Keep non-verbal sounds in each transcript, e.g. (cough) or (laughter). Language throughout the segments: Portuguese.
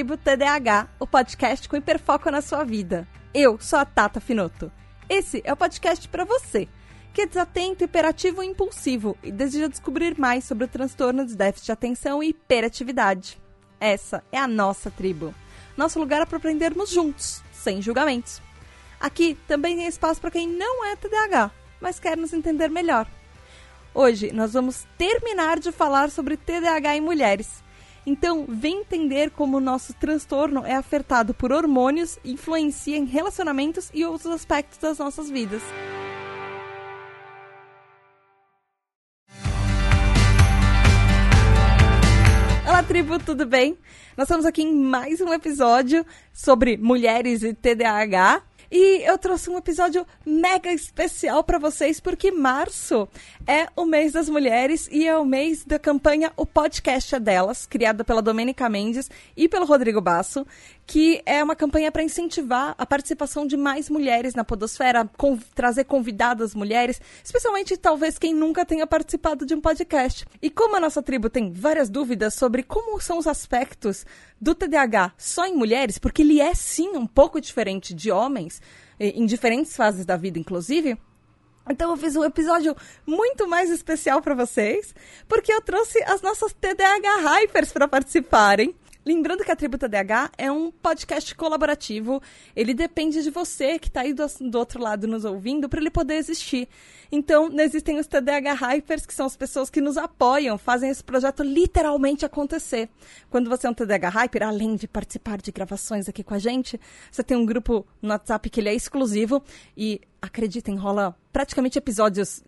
Tribo TDAH, o podcast com hiperfoco na sua vida. Eu sou a Tata Finoto. Esse é o podcast para você, que é desatento, hiperativo e impulsivo e deseja descobrir mais sobre o transtorno de déficit de atenção e hiperatividade. Essa é a nossa tribo. Nosso lugar é para aprendermos juntos, sem julgamentos. Aqui também tem espaço para quem não é TDAH, mas quer nos entender melhor. Hoje nós vamos terminar de falar sobre TDAH em mulheres. Então, vem entender como o nosso transtorno é afetado por hormônios, influencia em relacionamentos e outros aspectos das nossas vidas. Olá, tribo, tudo bem? Nós estamos aqui em mais um episódio sobre mulheres e TDAH. E eu trouxe um episódio mega especial para vocês, porque março é o mês das mulheres e é o mês da campanha O Podcast é Delas, criada pela Domênica Mendes e pelo Rodrigo Basso, que é uma campanha para incentivar a participação de mais mulheres na podosfera, com, trazer convidadas mulheres, especialmente talvez quem nunca tenha participado de um podcast. E como a nossa tribo tem várias dúvidas sobre como são os aspectos do TDAH só em mulheres, porque ele é sim um pouco diferente de homens, em diferentes fases da vida, inclusive. Então eu fiz um episódio muito mais especial para vocês, porque eu trouxe as nossas TDAH Hypers para participarem. Lembrando que a Tributa DH é um podcast colaborativo. Ele depende de você que está aí do, do, outro lado nos ouvindo para ele poder existir. Então, existem os TDH Hypers, que são as pessoas que nos apoiam, fazem esse projeto literalmente acontecer. Quando você é um TDH Hyper, além de participar de gravações aqui com a gente, você tem um grupo no WhatsApp que ele é exclusivo e, acreditem, rola praticamente episódios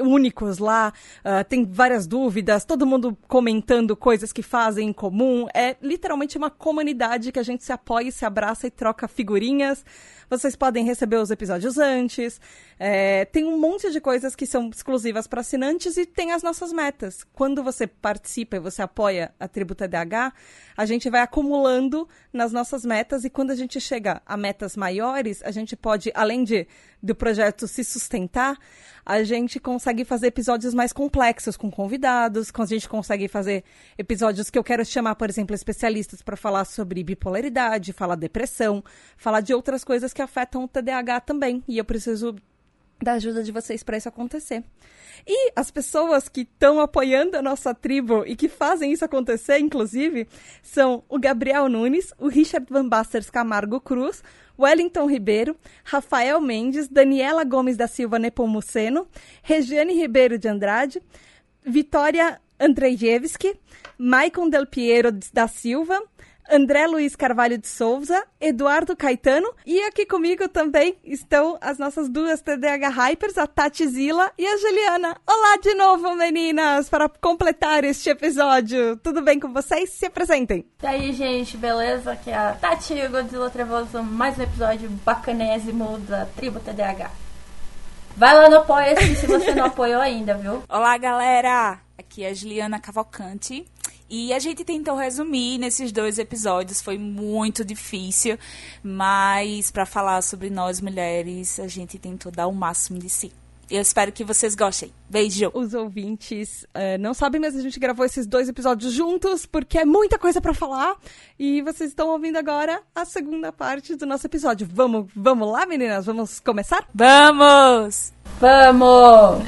únicos lá, uh, tem várias dúvidas, todo mundo comentando coisas que fazem em comum. É literalmente uma comunidade que a gente se apoia, se abraça e troca figurinhas. Vocês podem receber os episódios antes. É, tem um monte de coisas que são exclusivas para assinantes e tem as nossas metas. Quando você participa e você apoia a Tributa DH, a gente vai acumulando nas nossas metas e quando a gente chega a metas maiores, a gente pode, além de do projeto se sustentar, a gente consegue fazer episódios mais complexos com convidados, a gente consegue fazer episódios que eu quero chamar, por exemplo, especialistas para falar sobre bipolaridade, falar depressão, falar de outras coisas que afetam o TDAH também. E eu preciso da ajuda de vocês para isso acontecer. E as pessoas que estão apoiando a nossa tribo e que fazem isso acontecer, inclusive, são o Gabriel Nunes, o Richard Van Basters Camargo Cruz, Wellington Ribeiro, Rafael Mendes, Daniela Gomes da Silva Nepomuceno, Regiane Ribeiro de Andrade, Vitória Andrzejewski, Maicon Del Piero da Silva, André Luiz Carvalho de Souza, Eduardo Caetano e aqui comigo também estão as nossas duas TDH Hypers, a Tati Zila e a Juliana. Olá de novo, meninas, para completar este episódio. Tudo bem com vocês? Se apresentem. E aí, gente, beleza? Aqui é a Tati Godzilla Trevoso, mais um episódio bacanésimo da Tribo TDH. Vai lá no Apoia-se se você não (laughs) apoiou ainda, viu? Olá, galera! Aqui é a Juliana Cavalcante. E a gente tentou resumir nesses dois episódios, foi muito difícil, mas para falar sobre nós mulheres, a gente tentou dar o máximo de si. Eu espero que vocês gostem. Beijo! Os ouvintes uh, não sabem, mas a gente gravou esses dois episódios juntos, porque é muita coisa para falar. E vocês estão ouvindo agora a segunda parte do nosso episódio. Vamos, vamos lá, meninas? Vamos começar? Vamos! Vamos!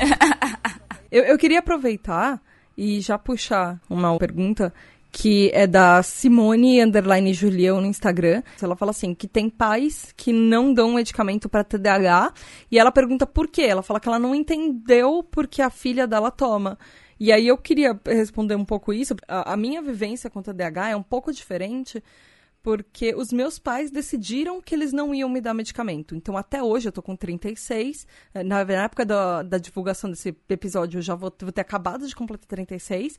(laughs) eu, eu queria aproveitar e já puxar uma pergunta que é da Simone Underline Julião no Instagram. Ela fala assim, que tem pais que não dão medicamento para TDAH e ela pergunta por quê. Ela fala que ela não entendeu porque a filha dela toma. E aí eu queria responder um pouco isso. A, a minha vivência com TDAH é um pouco diferente porque os meus pais decidiram que eles não iam me dar medicamento. Então, até hoje, eu tô com 36. Eh, na, época da, da divulgação desse episódio, eu já vou, vou ter acabado de completar 36.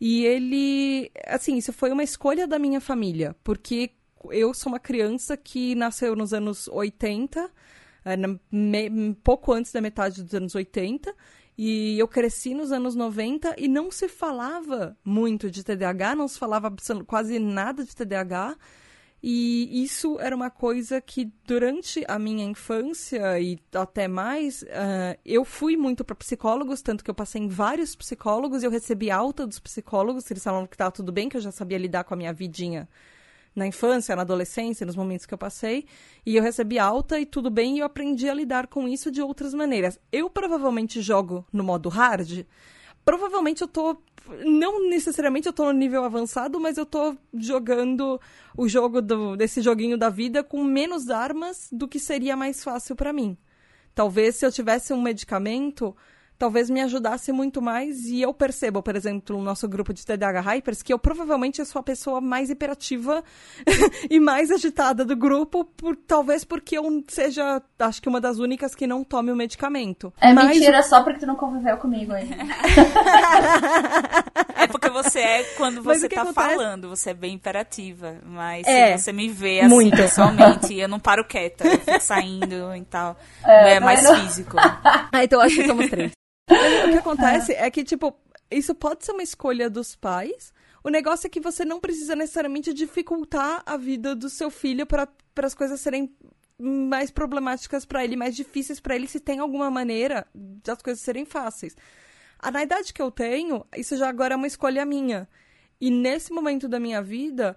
E ele. Assim, isso foi uma escolha da minha família, porque eu sou uma criança que nasceu nos anos 80, eh, me, pouco antes da metade dos anos 80. E eu cresci nos anos 90 e não se falava muito de TDAH, não se falava quase nada de TDAH. E isso era uma coisa que durante a minha infância e até mais, uh, eu fui muito para psicólogos, tanto que eu passei em vários psicólogos, eu recebi alta dos psicólogos, eles falavam que estava tudo bem, que eu já sabia lidar com a minha vidinha na infância, na adolescência, nos momentos que eu passei, e eu recebi alta e tudo bem, e eu aprendi a lidar com isso de outras maneiras. Eu provavelmente jogo no modo hard, provavelmente eu tô não necessariamente eu tô no nível avançado, mas eu tô jogando o jogo do, desse joguinho da vida com menos armas do que seria mais fácil para mim. Talvez se eu tivesse um medicamento, talvez me ajudasse muito mais. E eu percebo, por exemplo, no nosso grupo de TDAH Hypers, que eu provavelmente sou a pessoa mais hiperativa (laughs) e mais agitada do grupo, por, talvez porque eu seja, acho que uma das únicas que não tome o medicamento. É Mas... mentira, só porque tu não conviveu comigo aí. é porque você é quando (laughs) você tá acontece? falando, você é bem imperativa. Mas é, se você me vê assim, muito. pessoalmente, eu não paro quieta, eu fico saindo e tal. (laughs) É, não é mais não... físico. ah, então acho que somos três o que acontece é. é que, tipo, isso pode ser uma escolha dos pais. O negócio é que você não precisa necessariamente dificultar a vida do seu filho para as coisas serem mais problemáticas para ele, mais difíceis para ele, se tem alguma maneira das coisas serem fáceis. A, na idade que eu tenho, isso já agora é uma escolha minha. E nesse momento da minha vida,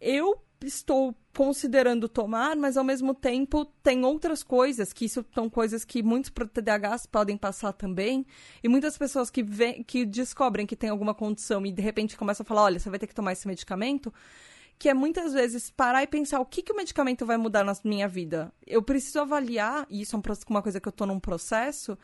eu estou considerando tomar, mas ao mesmo tempo tem outras coisas, que isso são coisas que muitos TDAHs podem passar também, e muitas pessoas que, vem, que descobrem que tem alguma condição e de repente começam a falar, olha, você vai ter que tomar esse medicamento, que é muitas vezes parar e pensar o que, que o medicamento vai mudar na minha vida. Eu preciso avaliar, e isso é uma coisa que eu estou num processo,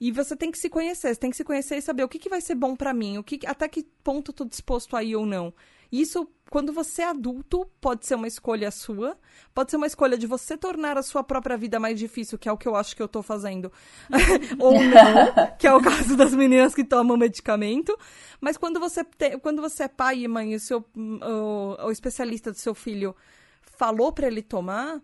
e você tem que se conhecer, você tem que se conhecer e saber o que, que vai ser bom para mim, o que até que ponto eu disposto a ir ou não. Isso, quando você é adulto, pode ser uma escolha sua, pode ser uma escolha de você tornar a sua própria vida mais difícil, que é o que eu acho que eu tô fazendo, (laughs) ou não, que é o caso das meninas que tomam medicamento. Mas quando você, te, quando você é pai e mãe o, seu, o, o especialista do seu filho falou para ele tomar,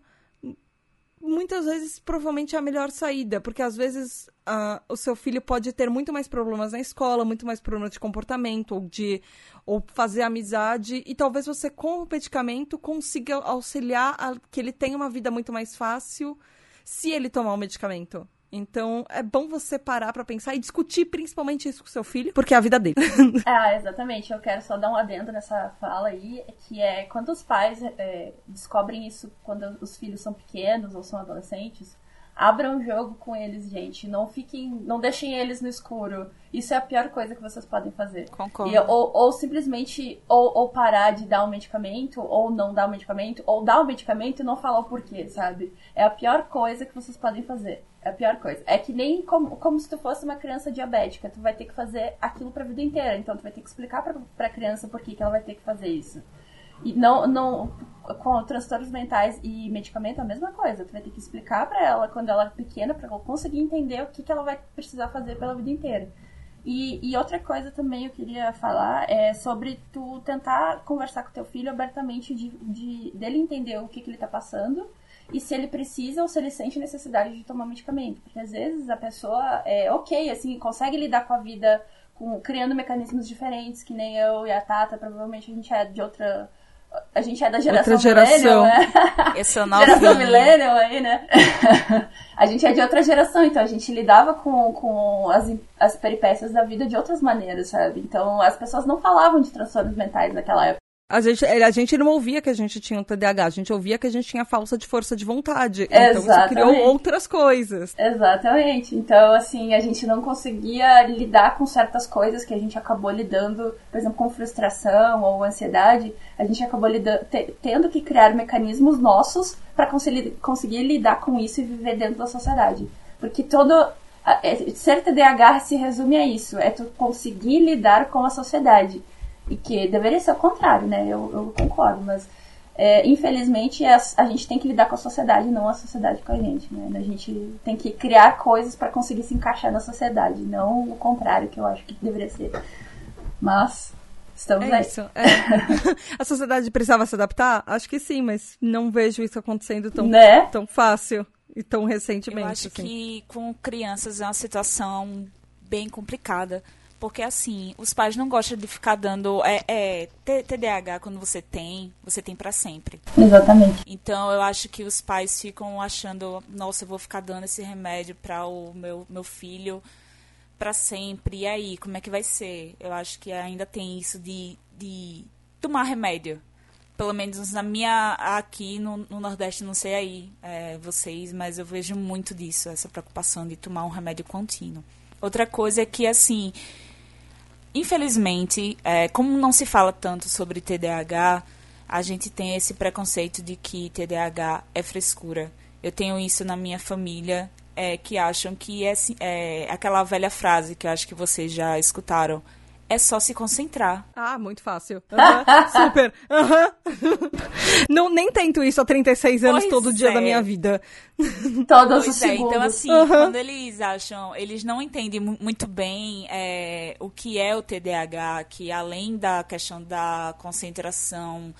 muitas vezes provavelmente é a melhor saída, porque às vezes uh, o seu filho pode ter muito mais problemas na escola, muito mais problemas de comportamento, ou de ou fazer amizade, e talvez você com o medicamento consiga auxiliar a que ele tenha uma vida muito mais fácil se ele tomar o medicamento. Então, é bom você parar para pensar e discutir principalmente isso com seu filho, porque é a vida dele. (laughs) (laughs) ah, exatamente. Eu quero só dar um adendo nessa fala aí, que é quando os pais é, descobrem isso quando os filhos são pequenos ou são adolescentes, abram o jogo com eles, gente. Não fiquem, não deixem eles no escuro. Isso é a pior coisa que vocês podem fazer. Concordo. E, ou, ou, simplesmente ou, ou, parar de dar o um medicamento, ou não dar o um medicamento, ou dar o um medicamento e não falar o porquê, sabe? É a pior coisa que vocês podem fazer. É a pior coisa. É que nem como, como se tu fosse uma criança diabética. Tu vai ter que fazer aquilo pra vida inteira. Então tu vai ter que explicar pra, pra criança por que, que ela vai ter que fazer isso. E não, não, com transtornos mentais e medicamento é a mesma coisa. Tu vai ter que explicar para ela quando ela é pequena para ela conseguir entender o que, que ela vai precisar fazer pela vida inteira. E, e, outra coisa também eu queria falar é sobre tu tentar conversar com teu filho abertamente de, de dele entender o que, que ele tá passando e se ele precisa ou se ele sente necessidade de tomar medicamento. Porque às vezes a pessoa é ok, assim, consegue lidar com a vida com, criando mecanismos diferentes, que nem eu e a Tata, provavelmente a gente é de outra a gente é da geração, outra geração. né? (laughs) Esse é (laughs) Geração millennial aí, né? (laughs) a gente é de outra geração, então a gente lidava com, com as, as peripécias da vida de outras maneiras, sabe? Então as pessoas não falavam de transtornos mentais naquela época. A gente, a gente não ouvia que a gente tinha um TDAH, a gente ouvia que a gente tinha falta de força de vontade. Exatamente. Então isso criou outras coisas. Exatamente. Então, assim, a gente não conseguia lidar com certas coisas que a gente acabou lidando, por exemplo, com frustração ou ansiedade. A gente acabou lidando, tendo que criar mecanismos nossos para conseguir, conseguir lidar com isso e viver dentro da sociedade. Porque todo. É, ser TDAH se resume a isso: é tu conseguir lidar com a sociedade. E que deveria ser o contrário, né? Eu, eu concordo, mas é, infelizmente a, a, gente tem que lidar com a sociedade, não a sociedade com a gente, né? A gente tem que criar coisas para conseguir se encaixar na sociedade, não o contrário que eu acho que deveria ser. Mas estamos é aí. Isso, é. (laughs) a sociedade precisava se adaptar? Acho que sim, mas não vejo isso acontecendo tão, né? tão fácil e tão recentemente. Eu acho assim. que com crianças é uma situação bem complicada porque assim, os pais não gostam de ficar dando. É, é TDAH, quando você tem, você tem para sempre. Exatamente. Então eu acho que os pais ficam achando, nossa, eu vou ficar dando esse remédio para o meu, meu filho para sempre. E aí, como é que vai ser? Eu acho que ainda tem isso de, de tomar remédio. pelo menos na minha aqui no, no Nordeste, não sei aí é, vocês, mas eu vejo muito disso, essa preocupação de tomar um remédio contínuo. Outra coisa é que, assim, infelizmente, é, como não se fala tanto sobre TDAH, a gente tem esse preconceito de que TDAH é frescura. Eu tenho isso na minha família, é, que acham que é, é aquela velha frase que eu acho que vocês já escutaram é só se concentrar. Ah, muito fácil. Uhum, (laughs) super. Uhum. Não, nem tento isso há 36 anos pois todo dia da minha é. vida. Todos os é, Então, assim, uhum. quando eles acham, eles não entendem muito bem é, o que é o TDAH, que além da questão da concentração,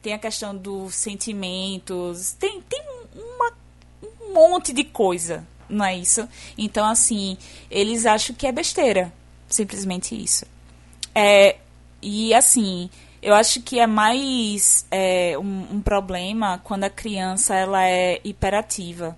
tem a questão dos sentimentos, tem, tem uma, um monte de coisa, não é isso? Então, assim, eles acham que é besteira. Simplesmente isso. É, e assim, eu acho que é mais é, um, um, problema quando a criança ela é hiperativa.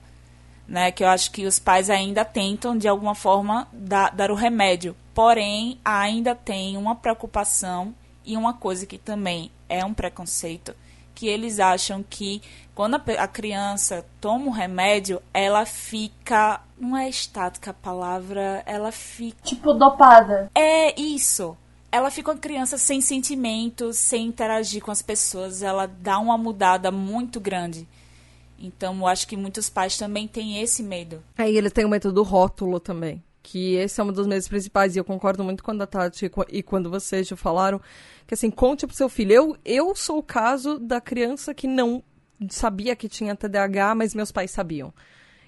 Né, que eu acho que os pais ainda tentam, de alguma forma, dar, dar o remédio. Porém, ainda tem uma preocupação e uma coisa que também é um preconceito, que eles acham que quando a, a criança toma o remédio, ela fica. Não é estática a palavra, ela fica. Tipo dopada. É isso ela fica uma criança sem sentimentos, sem interagir com as pessoas, ela dá uma mudada muito grande. Então, eu acho que muitos pais também têm esse medo. Aí eles têm o medo do rótulo também. Que esse é um dos medos principais. E eu concordo muito com a Tati e quando vocês já falaram. Que assim, conte pro seu filho. Eu, eu sou o caso da criança que não sabia que tinha TDAH, mas meus pais sabiam.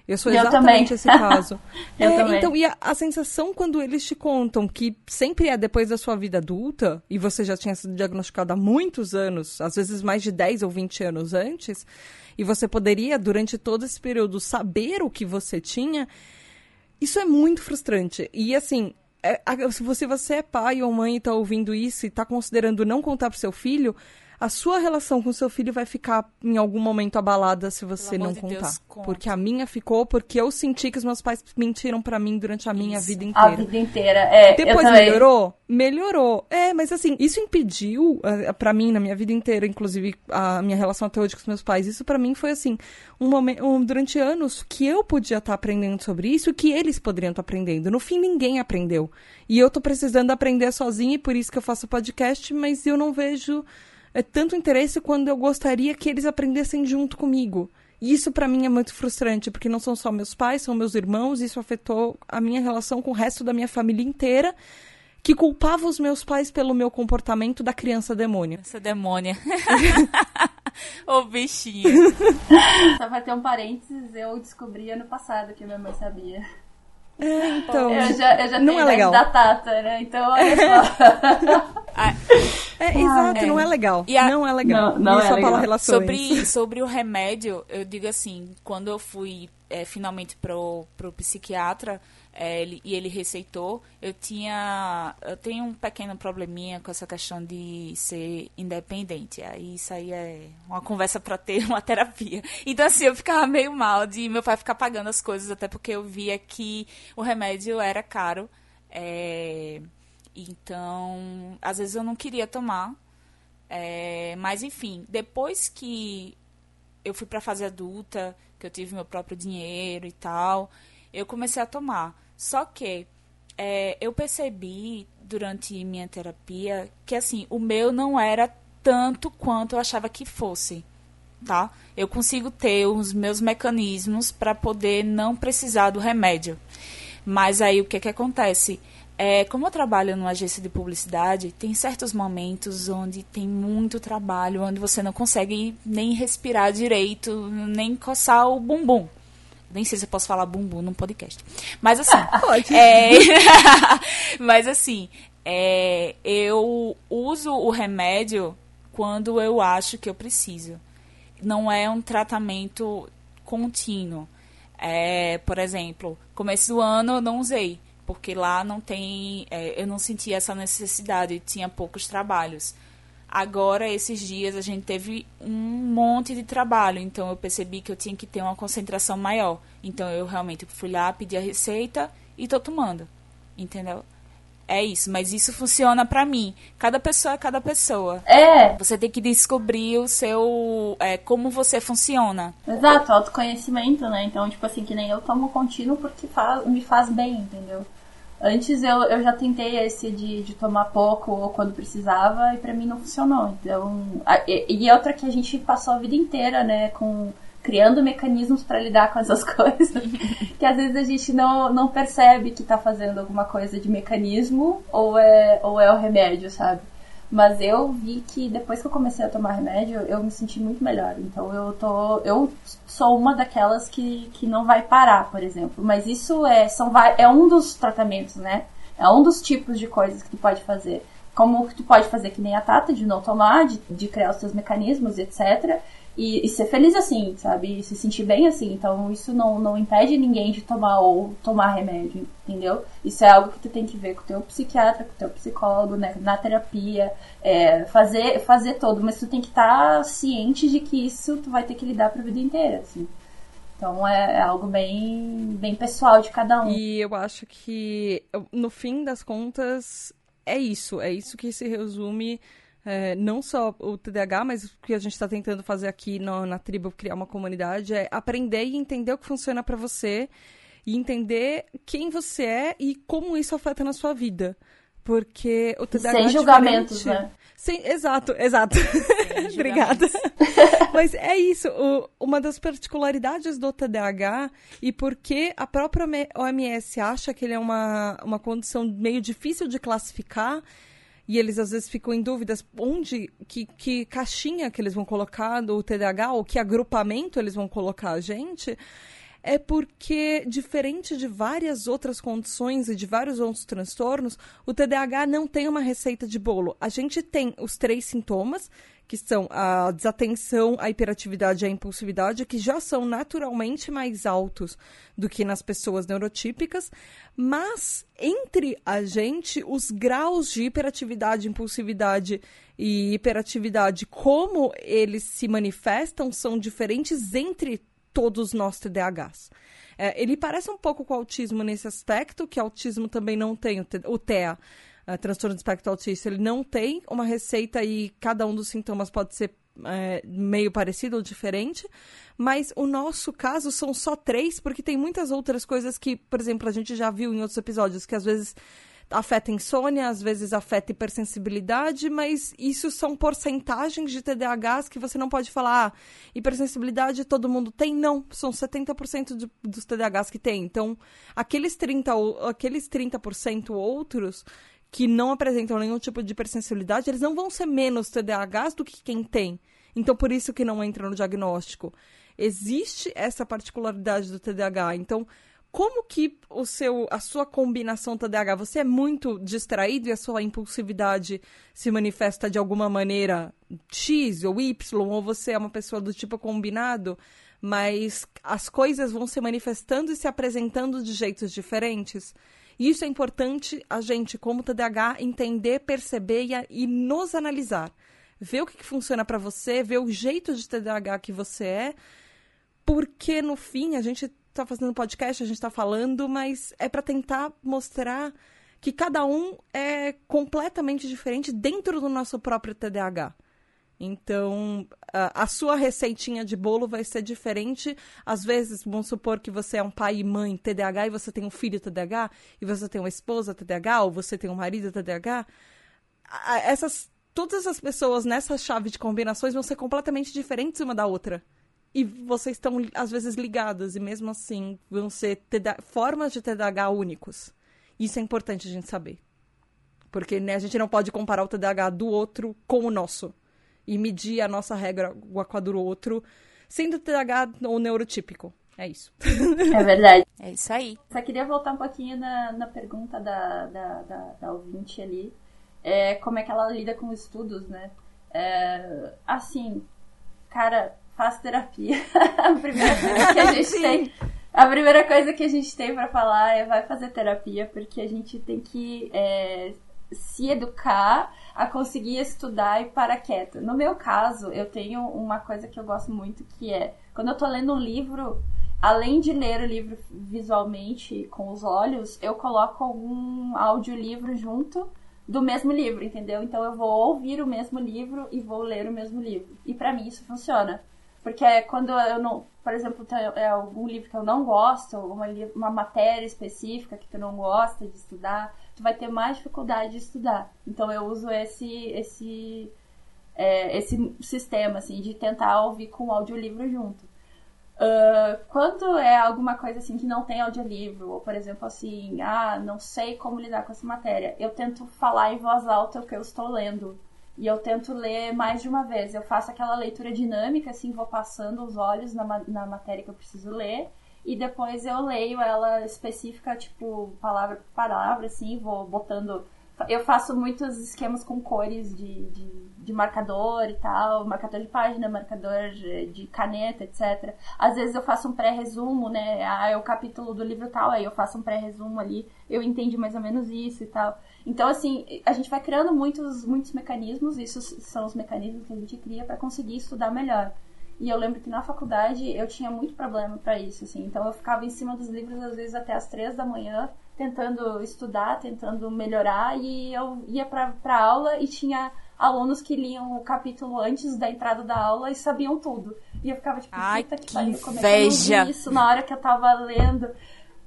Eu sou exatamente eu esse caso. (laughs) eu é, também. Então, e a, a, sensação quando eles te contam que sempre é depois da sua vida adulta, e você já tinha sido diagnosticado há muitos anos, às vezes mais de 10 ou 20 anos antes, e você poderia, durante todo esse período, saber o que você tinha, isso é muito frustrante. E assim, é, se você, você é pai ou mãe e está ouvindo isso e está considerando não contar para seu filho, a sua relação com seu filho vai ficar em algum momento abalada se você não de contar. Deus, porque a minha ficou porque eu senti que os meus pais mentiram para mim durante a minha isso. vida inteira. A vida inteira, é. Depois melhorou? Melhorou. É, mas assim, isso impediu eh, para mim na minha vida inteira, inclusive a minha relação até hoje com os meus pais, isso para mim foi assim, um momento um, durante anos que eu podia estar tá aprendendo sobre isso e que eles poderiam estar tá aprendendo. No fim ninguém aprendeu. E eu tô precisando aprender sozinha e por isso que eu faço podcast, mas eu não vejo é tanto interesse quando eu gostaria que eles aprendessem junto comigo. E isso para mim é muito frustrante, porque não são só meus pais, são meus irmãos, isso afetou a minha relação com o resto da minha família inteira, que culpava os meus pais pelo meu comportamento da criança demônio. Essa demônia. (laughs) Ô bichinho. Só vai ter um parênteses, eu descobri ano passado que minha mãe sabia. É, então. Eu já, eu já não tenho é legal. da Tata, né? Então, olha (laughs) só. é, exato, é. não é legal. A... Não é legal. Não, não é legal. Relações. Sobre, sobre o remédio, eu digo assim, quando eu fui é, finalmente pro, pro psiquiatra, é, ele, e ele receitou, eu tinha. Eu tenho um pequeno probleminha com essa questão de ser independente. Aí isso aí é uma conversa para ter (laughs) uma terapia. Então, assim, eu ficava meio mal de meu pai ficar pagando as coisas, até porque eu via que o remédio era caro. É, então, às vezes eu não queria tomar. É, mas, enfim, depois que eu fui para fase adulta, que eu tive meu próprio dinheiro e tal, eu comecei a tomar. Só que é, eu percebi durante minha terapia que assim o meu não era tanto quanto eu achava que fosse, tá? Eu consigo ter os meus mecanismos para poder não precisar do remédio. Mas aí o que que acontece? É, como eu trabalho numa agência de publicidade, tem certos momentos onde tem muito trabalho, onde você não consegue nem respirar direito, nem coçar o bumbum. Nem sei se eu posso falar bumbum num podcast. Mas assim. (laughs) Pode. É... (laughs) Mas assim, é... eu uso o remédio quando eu acho que eu preciso. Não é um tratamento contínuo. É, por exemplo, começo do ano eu não usei, porque lá não tem. É, eu não senti essa necessidade, tinha poucos trabalhos. Agora, esses dias, a gente teve um monte de trabalho, então eu percebi que eu tinha que ter uma concentração maior. Então, eu realmente fui lá, pedi a receita e tô tomando, entendeu? é isso, mas isso funciona para mim. Cada pessoa é cada pessoa. É. Você tem que descobrir o seu. É, como você funciona. Exato, autoconhecimento, né? Então, tipo assim, que nem eu tomo contínuo porque faz, me faz bem, entendeu? Antes eu, eu já tentei esse de, de tomar pouco ou quando precisava e pra mim não funcionou. Então, a, e, e outra que a gente passou a vida inteira, né, com criando mecanismos para lidar com essas (laughs) coisas, que às vezes a gente não, não percebe que tá fazendo alguma coisa de mecanismo ou é, ou é o remédio, sabe? Mas eu vi que depois que eu comecei a tomar remédio, eu me senti muito melhor. Então eu tô. Eu sou uma daquelas que, que não vai parar, por exemplo. Mas isso é, são, é um dos tratamentos, né? É um dos tipos de coisas que tu pode fazer. Como que tu pode fazer que nem a Tata, de não tomar, de, de criar os seus mecanismos, etc e, e, ser feliz assim, sabe? E se sentir bem assim. Então isso não, não impede ninguém de tomar ou tomar remédio, entendeu? Isso é algo que tu tem que ver com o teu psiquiatra, com o teu psicólogo, né? Na terapia, é, fazer, fazer todo. Mas tu tem que estar tá ciente de que isso tu vai ter que lidar pra vida inteira, assim. Então é, é algo bem, bem pessoal de cada um. E eu acho que, no fim das contas, é isso. É isso que se resume é, não só o TDAH, mas o que a gente está tentando fazer aqui no, na tribo, criar uma comunidade, é aprender e entender o que funciona para você e entender quem você é e como isso afeta na sua vida. Porque o TDAH Sem é julgamentos, né? Sim, exato, exato. (laughs) Obrigada. (laughs) Mas é isso, o, uma das particularidades do TDAH e porque a própria OMS acha que ele é uma, uma condição meio difícil de classificar e eles às vezes ficam em dúvidas onde, que, que caixinha que eles vão colocar do TDAH ou que agrupamento eles vão colocar a gente, é porque, diferente de várias outras condições e de vários outros transtornos, o TDAH não tem uma receita de bolo. A gente tem os três sintomas, que são a desatenção, a hiperatividade e a impulsividade, que já são naturalmente mais altos do que nas pessoas neurotípicas, mas entre a gente, os graus de hiperatividade, impulsividade e hiperatividade, como eles se manifestam, são diferentes entre todos nós TDAHs. É, ele parece um pouco com o autismo nesse aspecto, que autismo também não tem, o TEA, uh, transtorno de espectro autista, ele não tem uma receita e cada um dos sintomas pode ser é, meio parecido ou diferente, mas o nosso caso são só três, porque tem muitas outras coisas que, por exemplo, a gente já viu em outros episódios, que às vezes afeta insônia, às vezes afeta hipersensibilidade, mas isso são porcentagens de TDAHs que você não pode falar, ah, hipersensibilidade todo mundo tem, não, são 70% de, dos TDAHs que tem. Então, aqueles 30 aqueles 30% outros que não apresentam nenhum tipo de hipersensibilidade, eles não vão ser menos TDAHs do que quem tem. Então, por isso que não entra no diagnóstico. Existe essa particularidade do TDAH. Então, como que o seu, a sua combinação TDAH, você é muito distraído e a sua impulsividade se manifesta de alguma maneira X ou Y, ou você é uma pessoa do tipo combinado, mas as coisas vão se manifestando e se apresentando de jeitos diferentes? E isso é importante a gente, como TDAH, entender, perceber e, e nos analisar. Ver o que, que funciona para você, ver o jeito de TDAH que você é, porque no fim a gente está fazendo podcast, a gente está falando, mas é para tentar mostrar que cada um é completamente diferente dentro do nosso próprio TDAH. Então, a, sua receitinha de bolo vai ser diferente. Às vezes, vamos supor que você é um pai e mãe TDAH e você tem um filho TDAH, e você tem uma esposa TDAH, ou você tem um marido TDAH. Essas, todas as pessoas nessa chave de combinações vão ser completamente diferentes uma da outra. E vocês estão, às vezes, ligadas, e mesmo assim vão ser TDAH, formas de TDAH únicos. Isso é importante a gente saber. Porque né, a gente não pode comparar o TDAH do outro com o nosso e medir a nossa regra com a do outro, sendo TDAH ou neurotípico. É isso. É verdade. É isso aí. Só queria voltar um pouquinho na, na pergunta da, da, da, da ouvinte ali. É, como é que ela lida com estudos, né? É, assim, cara, faz terapia. (laughs) a primeira coisa que a gente tem. A primeira coisa que a gente tem para falar é vai fazer terapia, porque a gente tem que é, se educar a conseguir estudar e parar quieto. No meu caso, eu tenho uma coisa que eu gosto muito que é quando eu tô lendo um livro, além de ler o livro visualmente com os olhos, eu coloco algum audiolivro junto do mesmo livro, entendeu? Então eu vou ouvir o mesmo livro e vou ler o mesmo livro. E para mim isso funciona. Porque é quando eu não, por exemplo, é algum livro que eu não gosto, uma, uma matéria específica que tu não gosta de estudar, tu vai ter mais dificuldade de estudar. Então eu uso esse esse é, esse sistema assim de tentar ouvir com o audiolivro junto. Uh, quando é alguma coisa assim que não tem audiolivro, ou por exemplo assim, ah, não sei como lidar com essa matéria, eu tento falar em voz alta o que eu estou lendo. E eu tento ler mais de uma vez. Eu faço aquela leitura dinâmica, assim, vou passando os olhos na, na matéria que eu preciso ler. E depois eu leio ela específica, tipo, palavra por palavra, assim, vou botando. Eu faço muitos esquemas com cores de, de de marcador e tal, marcador de página, marcador de caneta, etc. Às vezes eu faço um pré-resumo, né? Ah, é o capítulo do livro tal, aí eu faço um pré-resumo ali, eu entendi mais ou menos isso e tal. Então, assim, a gente vai criando muitos, muitos mecanismos, isso são os mecanismos que a gente cria para conseguir estudar melhor. E eu lembro que na faculdade eu tinha muito problema para isso, assim. Então eu ficava em cima dos livros às vezes até as três da manhã, tentando estudar, tentando melhorar, e eu ia pra, pra aula e tinha alunos que liam o capítulo antes da entrada da aula e sabiam tudo. E eu ficava tipo, Ai, puta que, que pariu, como é que eu não vi isso na hora que eu tava lendo?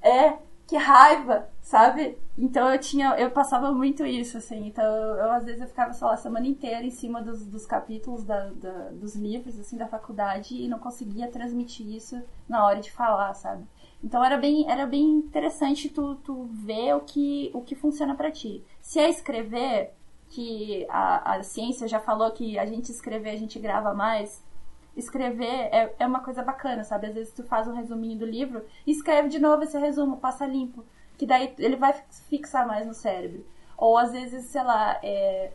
É, que raiva, sabe? Então eu tinha, eu passava muito isso, assim. Então eu, às vezes eu ficava, sei lá, a semana inteira em cima dos, dos capítulos da, da, dos livros, assim, da faculdade e não conseguia transmitir isso na hora de falar, sabe? Então era bem, era bem interessante tu, tu ver o que, o que funciona para ti. Se é escrever, que a, a ciência já falou que a gente escrever, a gente grava mais. Escrever é, é uma coisa bacana, sabe? Às vezes tu faz um resuminho do livro escreve de novo esse resumo, passa limpo. Que daí ele vai fixar mais no cérebro. Ou às vezes, sei lá, é,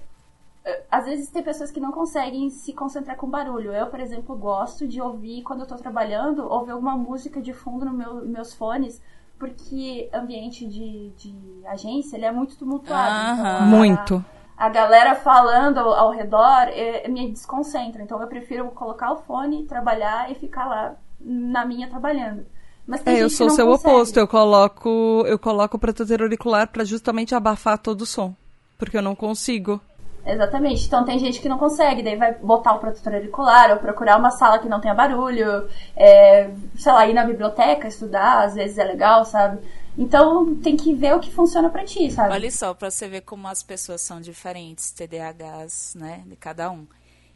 é às vezes tem pessoas que não conseguem se concentrar com barulho. Eu, por exemplo, gosto de ouvir, quando eu tô trabalhando, ouvir alguma música de fundo nos meu, meus fones, porque ambiente de, de agência, ele é muito tumultuado. Então, muito a galera falando ao, ao redor é, me desconcentra. Então eu prefiro colocar o fone, trabalhar e ficar lá na minha trabalhando. Mas tem é, eu sou o seu consegue. oposto. Eu coloco, eu coloco o protetor auricular para justamente abafar todo o som, porque eu não consigo. Exatamente. Então tem gente que não consegue, daí vai botar o protetor auricular ou procurar uma sala que não tenha barulho, é, sei lá, ir na biblioteca estudar, às vezes é legal, sabe? Então tem que ver o que funciona para ti, sabe? Olha só, para você ver como as pessoas são diferentes, TDAHs, né, de cada um.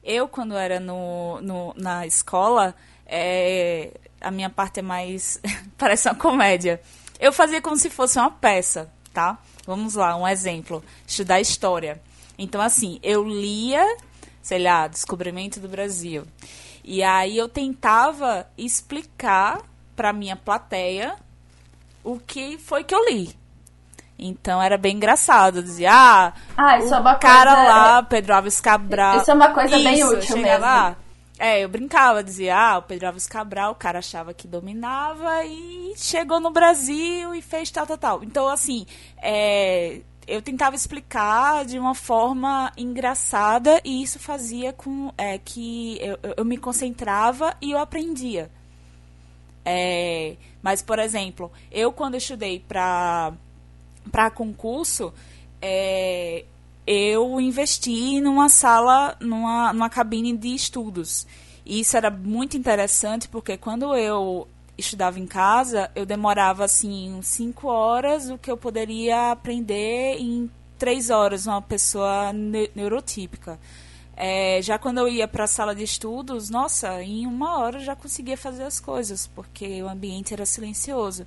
Eu, quando era no, no na escola, é, a minha parte é mais. (laughs) parece uma comédia. Eu fazia como se fosse uma peça, tá? Vamos lá, um exemplo. Estudar história. Então, assim, eu lia, sei lá, Descobrimento do Brasil. E aí eu tentava explicar para minha plateia o que foi que eu li. Então era bem engraçado. Eu dizia, ah, ah isso o é uma cara coisa... lá, Pedro Alves Cabral. Isso é uma coisa isso, bem útil mesmo. Lá, é, eu brincava, dizia, ah, o Pedro Alves Cabral, o cara achava que dominava e chegou no Brasil e fez tal, tal, tal. Então, assim, é, eu tentava explicar de uma forma engraçada e isso fazia com é, que eu, eu me concentrava e eu aprendia. É, mas, por exemplo, eu quando estudei para concurso, é, eu investi numa sala, numa, numa cabine de estudos. E isso era muito interessante porque quando eu estudava em casa, eu demorava assim cinco horas, o que eu poderia aprender em três horas, uma pessoa ne neurotípica. É, já quando eu ia para a sala de estudos, nossa, em uma hora eu já conseguia fazer as coisas, porque o ambiente era silencioso.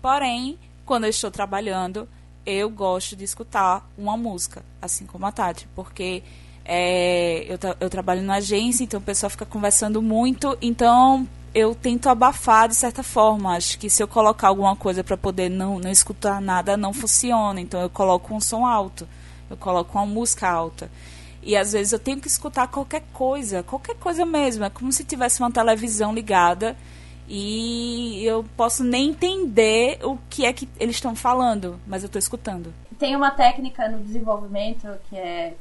Porém, quando eu estou trabalhando, eu gosto de escutar uma música, assim como a Tati, porque é, eu, eu trabalho na agência, então o pessoal fica conversando muito, então eu tento abafar de certa forma. Acho que se eu colocar alguma coisa para poder não, não escutar nada, não funciona. Então eu coloco um som alto, eu coloco uma música alta. E às vezes eu tenho que escutar qualquer coisa, qualquer coisa mesmo. É como se tivesse uma televisão ligada e eu posso nem entender o que é que eles estão falando, mas eu estou escutando. Tem uma técnica no desenvolvimento que é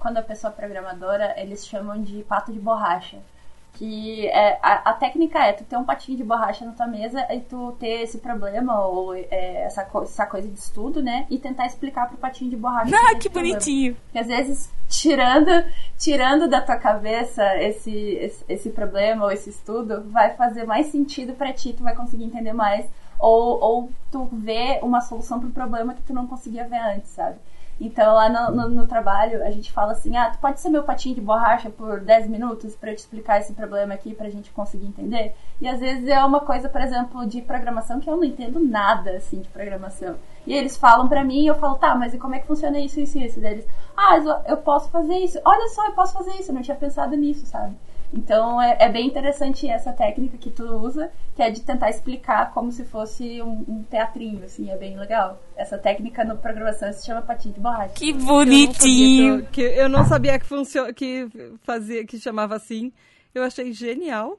quando a pessoa é programadora, eles chamam de pato de borracha. Que é, a, a, técnica é tu ter um patinho de borracha na tua mesa e tu ter esse problema ou é, essa, essa coisa de estudo, né? E tentar explicar pro patinho de borracha. Ah, que bonitinho! Porque às vezes, tirando, tirando da tua cabeça esse, esse, esse problema ou esse estudo, vai fazer mais sentido para ti, tu vai conseguir entender mais. Ou, ou tu vê uma solução pro problema que tu não conseguia ver antes, sabe? Então, lá no, no, no, trabalho, a gente fala assim: ah, tu pode ser meu patinho de borracha por 10 minutos para eu te explicar esse problema aqui pra gente conseguir entender? E às vezes é uma coisa, por exemplo, de programação que eu não entendo nada, assim, de programação. E eles falam pra mim e eu falo: tá, mas e como é que funciona isso, isso e isso? deles: ah, eu posso fazer isso. Olha só, eu posso fazer isso. Eu não tinha pensado nisso, sabe? Então é, é, bem interessante essa técnica que tu usa, que é de tentar explicar como se fosse um, um teatrinho, assim, é bem legal. Essa técnica no programação se chama patinho de borracha. Que bonitinho! Que eu, que eu não sabia que funciona, que fazia, que chamava assim. Eu achei genial.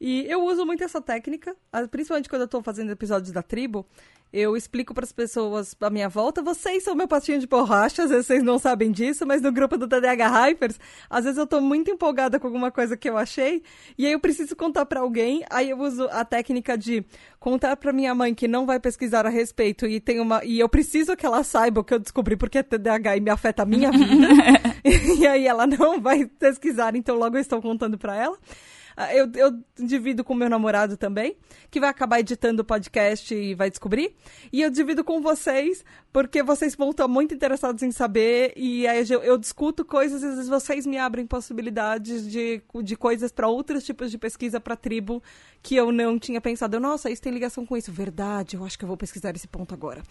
E eu uso muito essa técnica, principalmente quando eu estou fazendo episódios da tribo eu explico para as pessoas à minha volta, vocês são meu patinho de borracha, às vezes vocês não sabem disso, mas no grupo do TDH Hypers, às vezes eu tô muito empolgada com alguma coisa que eu achei, e aí eu preciso contar para alguém, aí eu uso a técnica de contar para minha mãe que não vai pesquisar a respeito e tem uma e eu preciso que ela saiba o que eu descobri porque é TDAH e me afeta a minha (laughs) vida. (laughs) e aí ela não vai pesquisar, então logo eu estou contando para ela. Ah, eu, eu divido com meu namorado também, que vai acabar editando o podcast e vai descobrir. E eu divido com vocês, porque vocês vão estar muito interessados em saber. E aí eu, eu discuto coisas e às vezes vocês me abrem possibilidades de, de coisas para outros tipos de pesquisa para tribo que eu não tinha pensado. Nossa, isso tem ligação com isso. Verdade, eu acho que eu vou pesquisar esse ponto agora.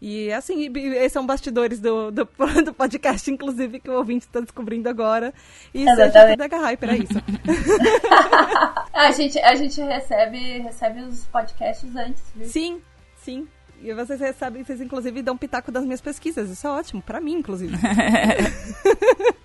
E assim, esses são bastidores do, do, (laughs) do, podcast, inclusive, que o ouvinte está descobrindo agora. E seja da Hyper, é isso. (laughs) a, gente, a gente recebe, recebe os podcasts antes, viu? Sim, sim. E vocês recebem, vocês inclusive dão pitaco das minhas pesquisas. Isso é ótimo, para mim, inclusive. (laughs)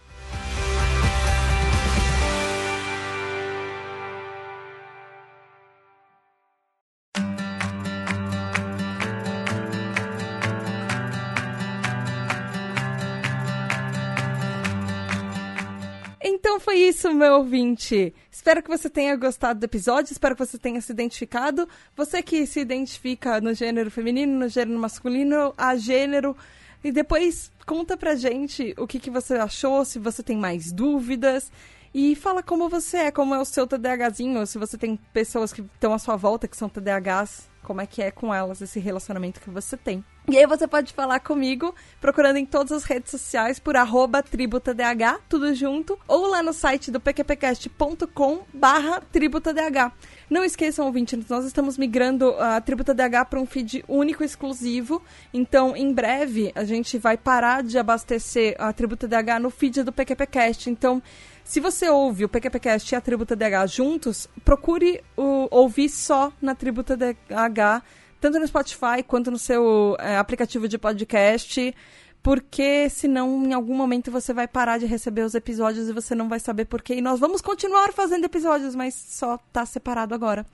foi isso, meu ouvinte. Espero que você tenha gostado do episódio, espero que você tenha se identificado. Você que se identifica no gênero feminino, no gênero masculino, a gênero. E depois conta pra gente o que, que você achou, se você tem mais dúvidas. E fala como você é, como é o seu TDAHzinho, se você tem pessoas que estão à sua volta que são TDAHs, como é que é com elas esse relacionamento que você tem. E aí você pode falar comigo procurando em todas as redes sociais por arroba tributadh, tudo junto, ou lá no site do pqpcast.com barra tributadh. Não esqueçam, ouvintes, nós estamos migrando a Tributa DH para um feed único exclusivo. Então, em breve, a gente vai parar de abastecer a Tributa DH no feed do PQPcast. Então, se você ouve o PQPcast e a Tributa DH juntos, procure o, ouvir só na Tributa DH tanto no Spotify quanto no seu é, aplicativo de podcast, porque senão em algum momento você vai parar de receber os episódios e você não vai saber porquê. E nós vamos continuar fazendo episódios, mas só tá separado agora.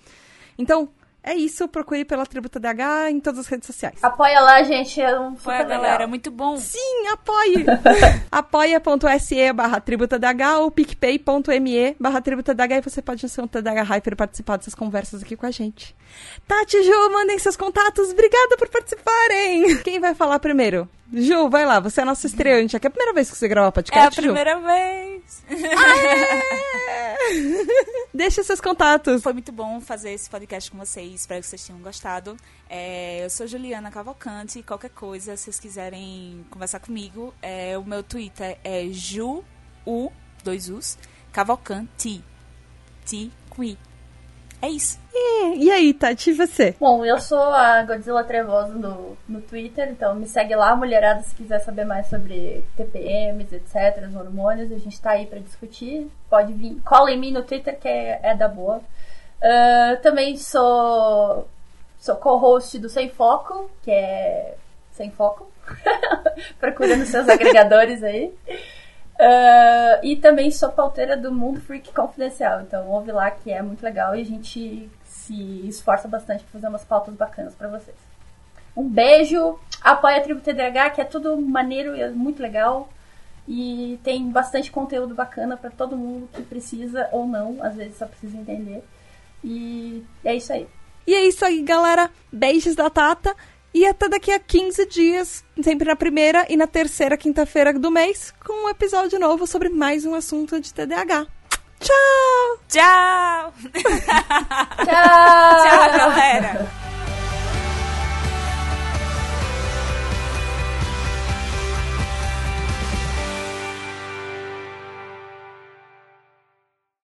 Então, é isso, procure pela Tributa DH em todas as redes sociais. Apoia lá, gente, é um Apoia, galera, muito bom. Sim, apoie! (laughs) apoia.se barra tributadh ou picpay.me barra tributadh e você pode ser um TDH Hyper e participar dessas conversas aqui com a gente. Tati, Ju, mandem seus contatos. Obrigada por participarem. Quem vai falar primeiro? Ju, vai lá, você é a nossa estreante. Aqui é a primeira vez que você grava podcast, É a primeira Ju? vez. (laughs) Deixa seus contatos. Foi muito bom fazer esse podcast com vocês. Espero que vocês tenham gostado. É, eu sou Juliana Cavalcante. Qualquer coisa, se vocês quiserem conversar comigo, é, o meu Twitter é ju, u, dois us, cavalcante, ti, qui. É isso. E, e aí, Tati, e você? Bom, eu sou a Godzilla Trevosa no, no Twitter, então me segue lá, mulherada, se quiser saber mais sobre TPMs, etc., os hormônios, a gente tá aí para discutir. Pode vir, cola em mim no Twitter, que é, é da boa. Uh, também sou, sou co-host do Sem Foco, que é Sem Foco. (laughs) Procurando seus (laughs) agregadores aí. Uh, e também sou pauteira do Mundo Freak Confidencial. Então ouve lá que é muito legal e a gente se esforça bastante para fazer umas pautas bacanas para vocês. Um beijo, apoia a Tribo TDH, que é tudo maneiro e é muito legal. E tem bastante conteúdo bacana para todo mundo que precisa ou não, às vezes só precisa entender. E é isso aí. E é isso aí, galera. Beijos da Tata. E até daqui a 15 dias, sempre na primeira e na terceira quinta-feira do mês, com um episódio novo sobre mais um assunto de TDAH. Tchau! Tchau! (laughs) Tchau! Tchau, galera!